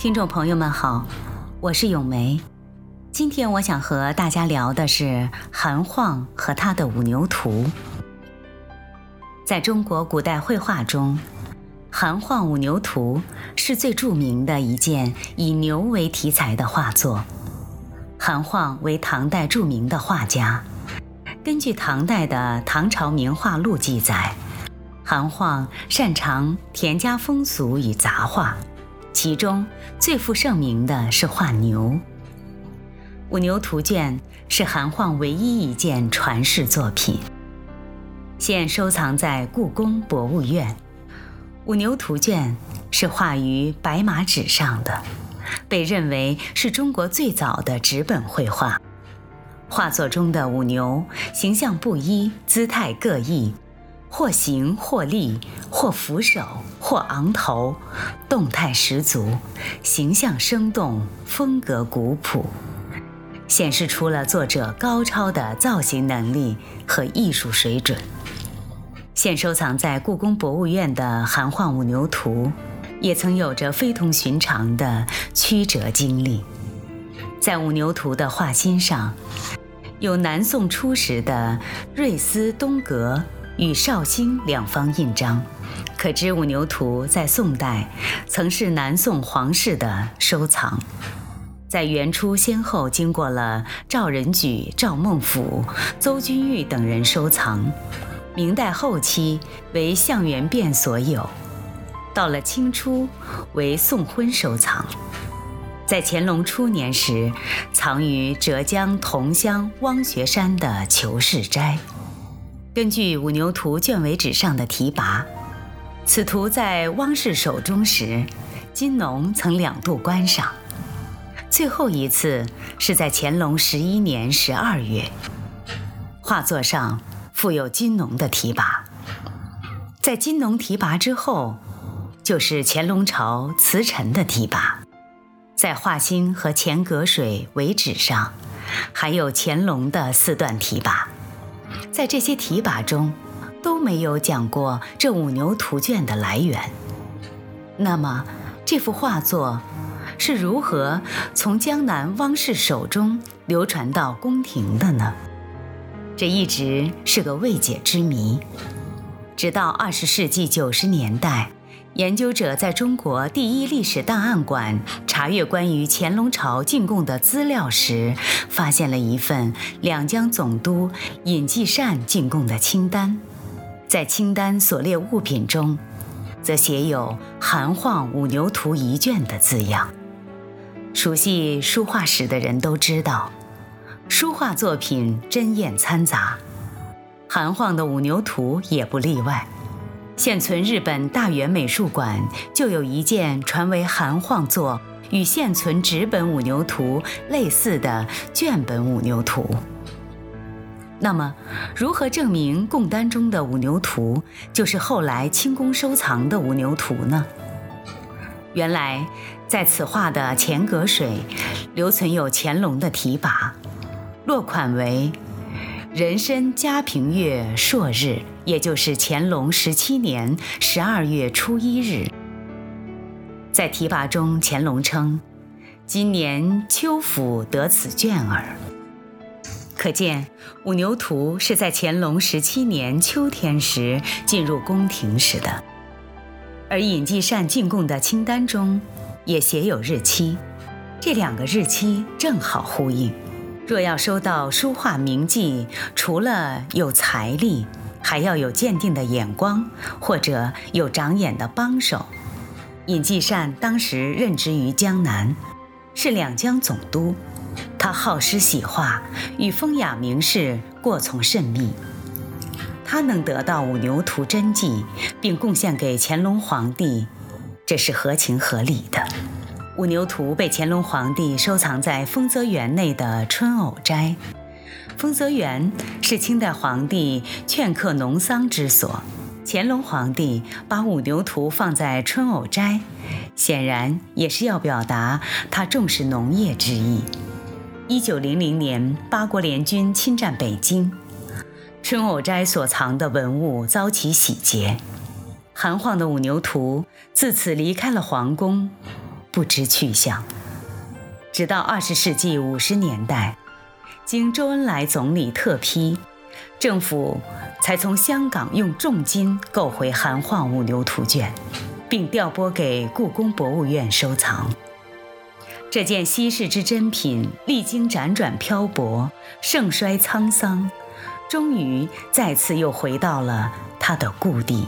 听众朋友们好，我是咏梅。今天我想和大家聊的是韩晃和他的五牛图。在中国古代绘画中，韩晃五牛图是最著名的一件以牛为题材的画作。韩晃为唐代著名的画家，根据唐代的《唐朝名画录》记载，韩晃擅长田家风俗与杂画。其中最负盛名的是画牛，《五牛图卷》是韩晃唯一一件传世作品，现收藏在故宫博物院。《五牛图卷》是画于白马纸上的，被认为是中国最早的纸本绘画。画作中的五牛形象不一，姿态各异。或行或立，或扶手，或昂头，动态十足，形象生动，风格古朴，显示出了作者高超的造型能力和艺术水准。现收藏在故宫博物院的《韩晃五牛图》，也曾有着非同寻常的曲折经历。在五牛图的画心上，有南宋初时的瑞丝东阁。与绍兴两方印章，可知五牛图在宋代曾是南宋皇室的收藏。在元初先后经过了赵仁举、赵孟俯、邹君玉等人收藏，明代后期为向元变所有，到了清初为宋徽收藏，在乾隆初年时藏于浙江桐乡汪学山的求是斋。根据五牛图卷尾纸上的题跋，此图在汪氏手中时，金农曾两度观赏。最后一次是在乾隆十一年十二月。画作上附有金农的题跋。在金农题跋之后，就是乾隆朝慈臣的题跋。在画心和钱阁水尾纸上，还有乾隆的四段题跋。在这些提拔中，都没有讲过这五牛图卷的来源。那么，这幅画作是如何从江南汪氏手中流传到宫廷的呢？这一直是个未解之谜。直到二十世纪九十年代。研究者在中国第一历史档案馆查阅关于乾隆朝进贡的资料时，发现了一份两江总督尹继善进贡的清单。在清单所列物品中，则写有“韩晃五牛图一卷”的字样。熟悉书画史的人都知道，书画作品针眼参杂，韩晃的五牛图也不例外。现存日本大原美术馆就有一件传为韩晃作与现存纸本五牛图类似的卷本五牛图。那么，如何证明贡单中的五牛图就是后来清宫收藏的五牛图呢？原来，在此画的钱阁水留存有乾隆的题跋，落款为。人参嘉平月朔日，也就是乾隆十七年十二月初一日，在题跋中，乾隆称：“今年秋府得此卷耳。”可见五牛图是在乾隆十七年秋天时进入宫廷时的。而尹继善进贡的清单中也写有日期，这两个日期正好呼应。若要收到书画名迹，除了有财力，还要有鉴定的眼光，或者有长眼的帮手。尹继善当时任职于江南，是两江总督，他好诗喜画，与风雅名士过从甚密。他能得到五牛图真迹，并贡献给乾隆皇帝，这是合情合理的。五牛图被乾隆皇帝收藏在丰泽园内的春藕斋。丰泽园是清代皇帝劝客农桑之所，乾隆皇帝把五牛图放在春藕斋，显然也是要表达他重视农业之意。一九零零年，八国联军侵占北京，春藕斋所藏的文物遭其洗劫，韩晃的五牛图自此离开了皇宫。不知去向。直到二十世纪五十年代，经周恩来总理特批，政府才从香港用重金购回《韩化五牛图》卷，并调拨给故宫博物院收藏。这件稀世之珍品，历经辗转漂泊、盛衰沧桑，终于再次又回到了它的故地。